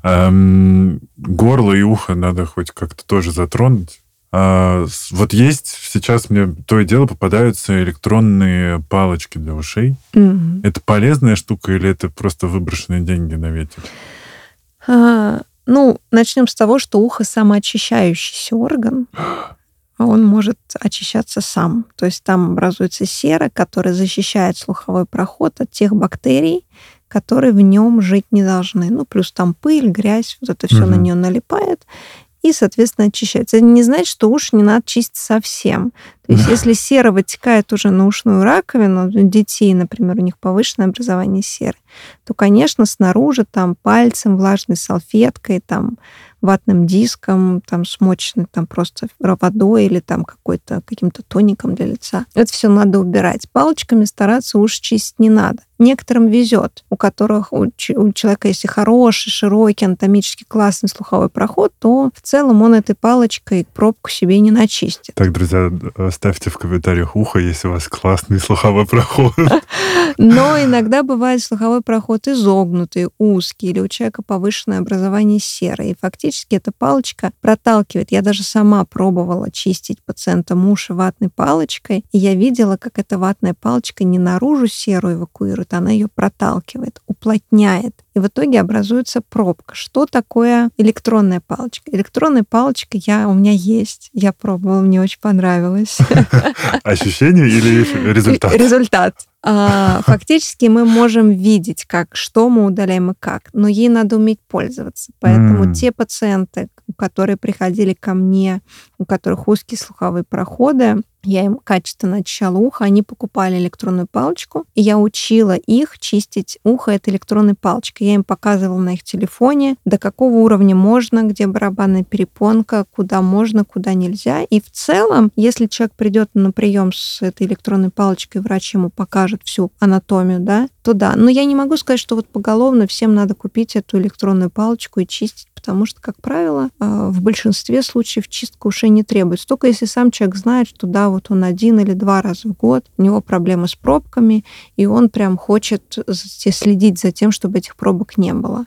Эм, Горло и ухо надо хоть как-то тоже затронуть. А, Вот есть сейчас мне то и дело попадаются электронные палочки для ушей. Это полезная штука или это просто выброшенные деньги на ветер? А, Ну, начнем с того, что ухо самоочищающийся орган. Он может очищаться сам. То есть там образуется сера, которая защищает слуховой проход от тех бактерий, которые в нем жить не должны. Ну, плюс там пыль, грязь, вот это все на Мгм. нее налипает и, соответственно, очищается. Это не значит, что уши не надо чистить совсем. То есть, если сера вытекает уже на ушную раковину, у детей, например, у них повышенное образование серы, то, конечно, снаружи там пальцем, влажной салфеткой, там ватным диском, там смоченный там просто водой или там какой-то каким-то тоником для лица. Это все надо убирать. Палочками стараться уши чистить не надо. Некоторым везет, у которых у, у человека, если хороший, широкий, анатомически классный слуховой проход, то в целом он этой палочкой пробку себе не начистит. Так, друзья, ставьте в комментариях ухо, если у вас классный слуховой проход. Но иногда бывает слуховой проход изогнутый, узкий, или у человека повышенное образование серы. И фактически эта палочка проталкивает. Я даже сама пробовала чистить пациентам уши ватной палочкой, и я видела, как эта ватная палочка не наружу серу эвакуирует, она ее проталкивает, уплотняет. И в итоге образуется пробка. Что такое электронная палочка? Электронная палочка я, у меня есть. Я пробовала, мне очень понравилось. Ощущение или результат? Результат. А, Фактически мы можем видеть, как, что мы удаляем и как, но ей надо уметь пользоваться. Поэтому те пациенты, которые приходили ко мне, у которых узкие слуховые проходы, я им качественно очищала ухо, они покупали электронную палочку, и я учила их чистить ухо этой электронной палочкой. Я им показывала на их телефоне, до какого уровня можно, где барабанная перепонка, куда можно, куда нельзя. И в целом, если человек придет на прием с этой электронной палочкой, врач ему покажет всю анатомию, да, то да. Но я не могу сказать, что вот поголовно всем надо купить эту электронную палочку и чистить, потому что, как правило, э, в большинстве случаев чистка ушей не требуется. Только если сам человек знает, что да, вот он один или два раза в год, у него проблемы с пробками, и он прям хочет следить за тем, чтобы этих пробок не было.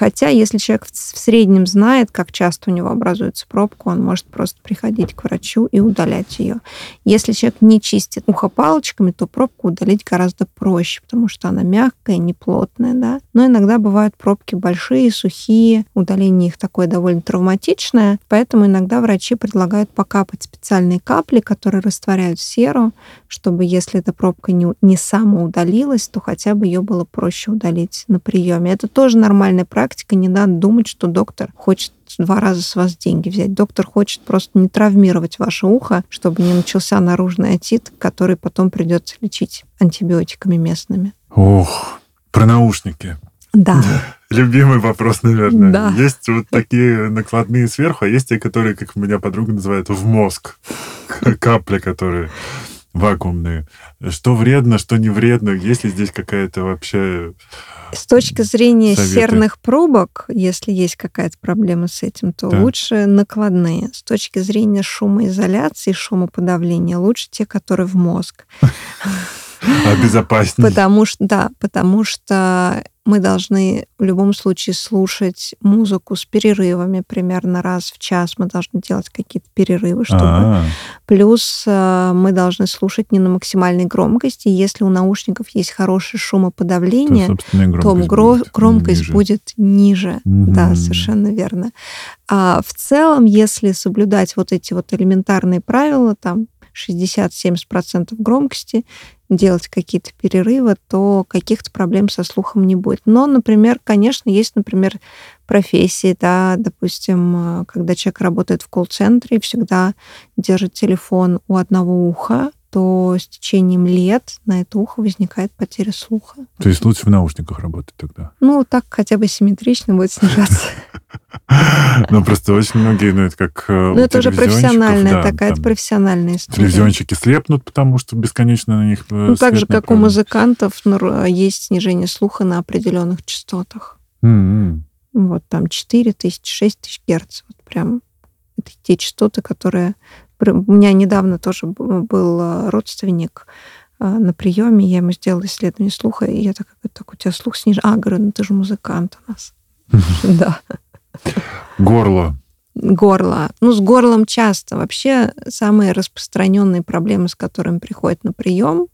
Хотя, если человек в среднем знает, как часто у него образуется пробка, он может просто приходить к врачу и удалять ее. Если человек не чистит ухо палочками, то пробку удалить гораздо проще, потому что она мягкая, неплотная, да. Но иногда бывают пробки большие, сухие, удаление их такое довольно травматичное, поэтому иногда врачи предлагают покапать специальные капли, которые растворяют серу, чтобы если эта пробка не, не самоудалилась, то хотя бы ее было проще удалить на приеме. Это тоже нормальная практика, не надо думать, что доктор хочет два раза с вас деньги взять. Доктор хочет просто не травмировать ваше ухо, чтобы не начался наружный отит, который потом придется лечить антибиотиками местными. Ох, про наушники. Да. Любимый вопрос, наверное. Да. Есть вот такие накладные сверху, а есть те, которые, как меня подруга называет, в мозг. Капли, которые вакуумные. Что вредно, что не вредно? Есть ли здесь какая-то вообще... С точки зрения Советы. серных пробок, если есть какая-то проблема с этим, то Да. лучше накладные. С точки зрения шумоизоляции, шумоподавления, лучше те, которые в мозг. обезопаснее? Потому что, да, потому что мы должны в любом случае слушать музыку с перерывами примерно раз в час. Мы должны делать какие-то перерывы, чтобы... А, Плюс э, мы должны слушать не на максимальной громкости. Если у наушников есть хорошее то, шумоподавление, то громкость гро- будет громкость ниже. будет ниже. Да, Мгм. совершенно верно. А в целом, если соблюдать вот эти вот элементарные правила, там 60-70% громкости, делать какие-то перерывы, то каких-то проблем со слухом не будет. Но, например, конечно, есть, например, профессии, да, допустим, когда человек работает в колл-центре и всегда держит телефон у одного уха, то с течением лет на это ухо возникает потеря слуха. То есть лучше в наушниках работать тогда? Ну, так хотя бы симметрично будет снижаться. Ну, просто очень многие, ну, это как э, Ну, это уже профессиональная такая, это профессиональная история. Телевизионщики слепнут, потому что бесконечно на них э, Ну, так же, как у музыкантов есть снижение слуха на определенных частотах. Вот там 4 тысячи, 6 тысяч герц. Вот прям это те частоты, которые у меня недавно тоже был э, родственник э, на приеме, я ему сделала исследование слуха, и я такая, так, у тебя слух снижен. А, говорю, ну ты же музыкант у нас. Да. Горло. Горло. Ну, с горлом часто. Вообще самые распространенные проблемы, с которыми приходят на прием,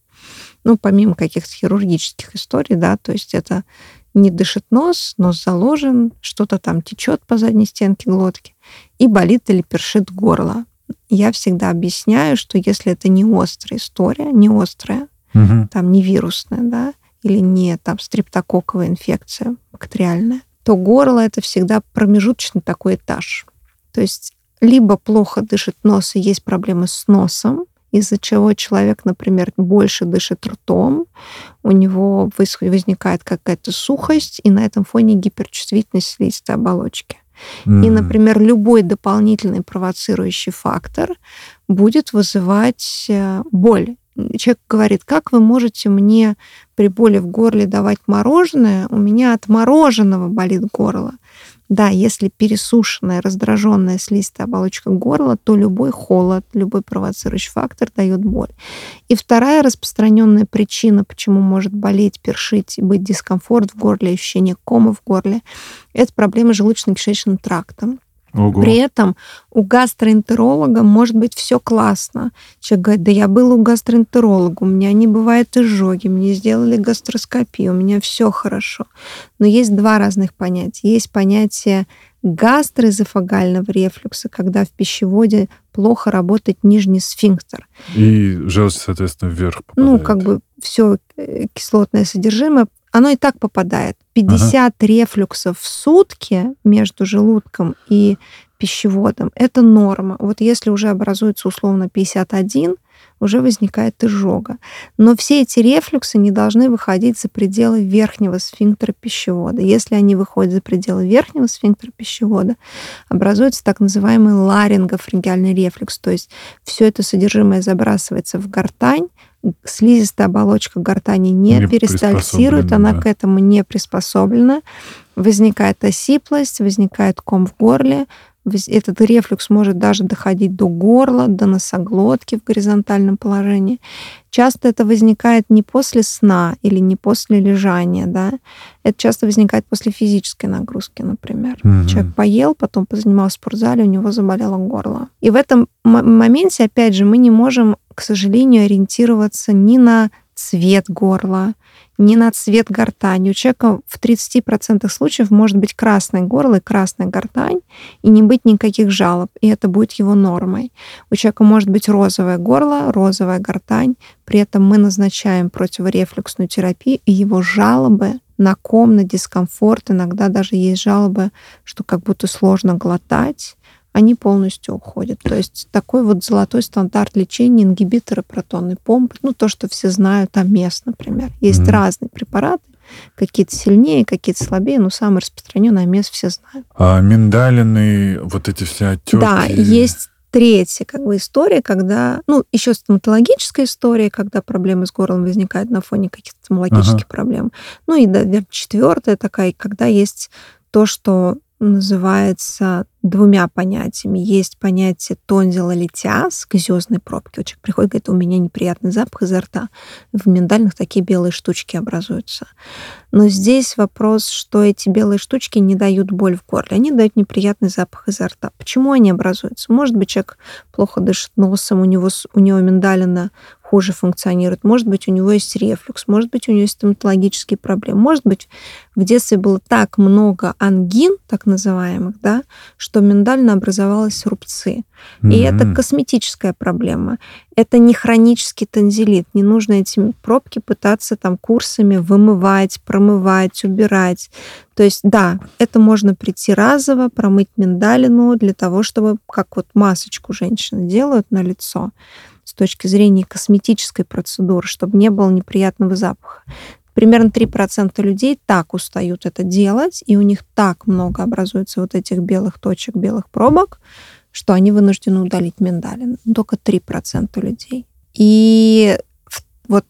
ну, помимо каких-то хирургических историй, да, то есть это не дышит нос, нос заложен, что-то там течет по задней стенке глотки, и болит или першит горло я всегда объясняю, что если это не острая история, не острая, угу. там не вирусная, да, или не там стрептококковая инфекция бактериальная, то горло это всегда промежуточный такой этаж. То есть либо плохо дышит нос и есть проблемы с носом, из-за чего человек, например, больше дышит ртом, у него возникает какая-то сухость, и на этом фоне гиперчувствительность слизистой оболочки. Mm. И, например, любой дополнительный провоцирующий фактор будет вызывать э, боль. Человек говорит, как вы можете мне при боли в горле давать мороженое? У меня от мороженого болит горло. Да, если пересушенная, раздраженная слизистая оболочка горла, то любой холод, любой провоцирующий фактор дает боль. И вторая распространенная причина, почему может болеть, першить и быть дискомфорт в горле, ощущение кома в горле, это проблемы желудочно-кишечным трактом. Ого. При этом у гастроэнтеролога может быть все классно. Человек говорит, да я был у гастроэнтеролога, у меня не бывает изжоги, мне сделали гастроскопию, у меня все хорошо. Но есть два разных понятия. Есть понятие гастроэзофагального рефлюкса, когда в пищеводе плохо работает нижний сфинктер. И желчь, соответственно, вверх попадает. Ну, как бы все э, кислотное содержимое оно и так попадает. 50 ага. рефлюксов в сутки между желудком и пищеводом – это норма. Вот если уже образуется условно 51, уже возникает изжога. Но все эти рефлюксы не должны выходить за пределы верхнего сфинктера пищевода. Если они выходят за пределы верхнего сфинктера пищевода, образуется так называемый ларингофрингиальный рефлюкс, то есть все это содержимое забрасывается в гортань, слизистая оболочка гортани не, не перистальтирует, она да. к этому не приспособлена. Возникает осиплость, возникает ком в горле, этот рефлюкс может даже доходить до горла, до носоглотки в горизонтальном положении. Часто это возникает не после сна или не после лежания, да. Это часто возникает после физической нагрузки, например. Угу. Человек поел, потом позанимался в спортзале, у него заболело горло. И в этом моменте, опять же, мы не можем, к сожалению, ориентироваться ни на цвет горла, не на цвет гортани. У человека в 30% случаев может быть красное горло и красная гортань, и не быть никаких жалоб, и это будет его нормой. У человека может быть розовое горло, розовая гортань, при этом мы назначаем противорефлюксную терапию, и его жалобы на ком, на дискомфорт, иногда даже есть жалобы, что как будто сложно глотать, они полностью уходят. То есть такой вот золотой стандарт лечения ингибиторы протонной помпы, ну то, что все знают, АМЕС, например. Есть mm-hmm. разные препараты, какие-то сильнее, какие-то слабее, но самый распространенный АМЕС все знают. А миндалины, вот эти все отеки? Да, есть третья как бы история, когда, ну, еще стоматологическая история, когда проблемы с горлом возникают на фоне каких-то стоматологических ага. проблем. Ну и, наверное, четвертая такая, когда есть то, что называется двумя понятиями. Есть понятие тонзила литиаз, газезной пробки. Вот человек приходит, говорит, у меня неприятный запах изо рта. В миндальных такие белые штучки образуются. Но здесь вопрос, что эти белые штучки не дают боль в горле. Они дают неприятный запах изо рта. Почему они образуются? Может быть, человек плохо дышит носом, у него, у него миндалина хуже функционирует. Может быть, у него есть рефлюкс, может быть, у него есть стоматологические проблемы. Может быть, в детстве было так много ангин, так называемых, да, что что миндально образовалось рубцы. Mm-hmm. И это косметическая проблема. Это не хронический танзелит. Не нужно эти пробки пытаться там курсами вымывать, промывать, убирать. То есть, да, это можно прийти разово, промыть миндалину для того, чтобы, как вот масочку женщины делают на лицо, с точки зрения косметической процедуры, чтобы не было неприятного запаха. Примерно 3% людей так устают это делать, и у них так много образуется вот этих белых точек, белых пробок, что они вынуждены удалить миндалин. Только 3% людей. И вот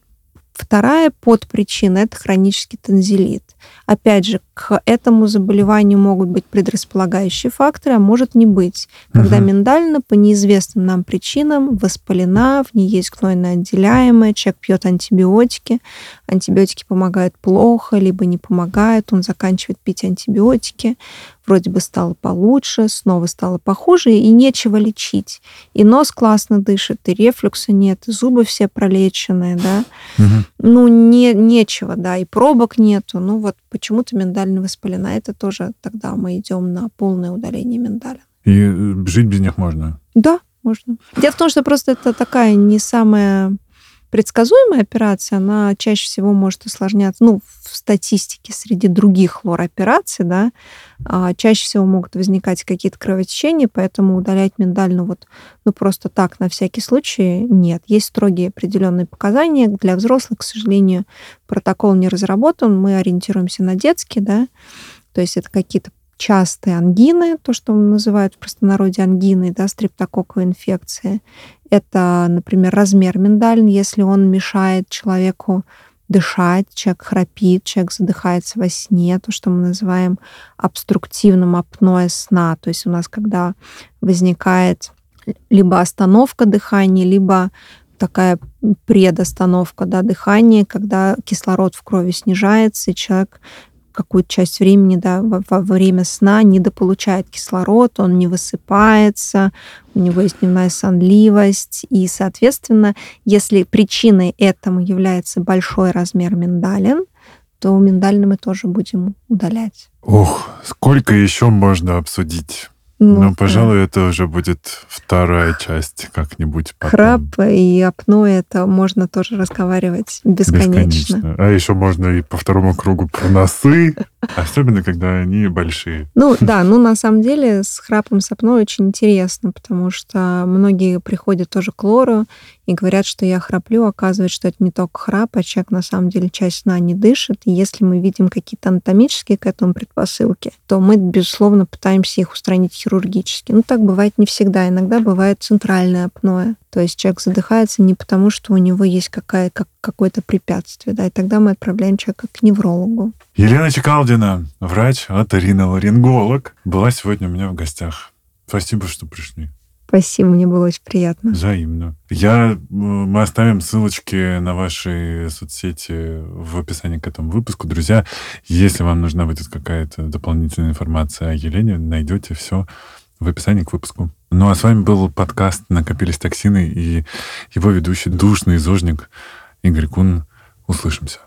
вторая подпричина – это хронический танзелит. Опять же, к этому заболеванию могут быть предрасполагающие факторы, а может не быть. Когда угу. миндалина по неизвестным нам причинам воспалена, в ней есть гнойно отделяемое, человек пьет антибиотики, антибиотики помогают плохо, либо не помогают, он заканчивает пить антибиотики, вроде бы стало получше, снова стало похуже, и нечего лечить. И нос классно дышит, и рефлюкса нет, и зубы все пролеченные, да. Угу. Ну, не, нечего, да, и пробок нету. Ну, вот почему-то миндалина воспалена. Это тоже тогда мы идем на полное удаление миндаля. И э, жить без них можно? Да, можно. Дело в том, что просто это такая не самая предсказуемая операция, она чаще всего может осложняться, ну, в статистике среди других лор-операций, да, а, чаще всего могут возникать какие-то кровотечения, поэтому удалять миндальну вот, ну, просто так, на всякий случай, нет. Есть строгие определенные показания. Для взрослых, к сожалению, протокол не разработан, мы ориентируемся на детские, да, то есть это какие-то частые ангины, то, что называют в простонародье ангиной, да, стрептококковой инфекции. Это, например, размер миндалин, если он мешает человеку дышать, человек храпит, человек задыхается во сне, то, что мы называем обструктивным апноэ сна. То есть у нас, когда возникает либо остановка дыхания, либо такая предостановка да, дыхания, когда кислород в крови снижается, и человек какую-то часть времени, да, во, во время сна недополучает кислород, он не высыпается, у него есть дневная сонливость, и, соответственно, если причиной этому является большой размер миндалин, то миндалины мы тоже будем удалять. Ох, сколько еще можно обсудить? Ну, ну пожалуй, это уже будет вторая часть как-нибудь. Потом. Храп и апноэ, это можно тоже разговаривать бесконечно. бесконечно. А еще можно и по второму кругу про носы, особенно когда они большие. Ну да, ну на самом деле с храпом с апноэ очень интересно, потому что многие приходят тоже к лору и говорят, что я храплю, оказывается, что это не только храп, а человек на самом деле часть сна не дышит. И если мы видим какие-то анатомические к этому предпосылки, то мы, безусловно, пытаемся их устранить хирургически. Ну, так бывает не всегда. Иногда бывает центральное апноэ. То есть человек задыхается не потому, что у него есть какая, как, какое-то препятствие, да, и тогда мы отправляем человека к неврологу. Елена Чекалдина, врач, оториноларинголог, была сегодня у меня в гостях. Спасибо, что пришли. Спасибо, мне было очень приятно. Взаимно. Я, мы оставим ссылочки на ваши соцсети в описании к этому выпуску. Друзья, если вам нужна будет какая-то дополнительная информация о Елене, найдете все в описании к выпуску. Ну а с вами был подкаст «Накопились токсины» и его ведущий душный зожник Игорь Кун. Услышимся.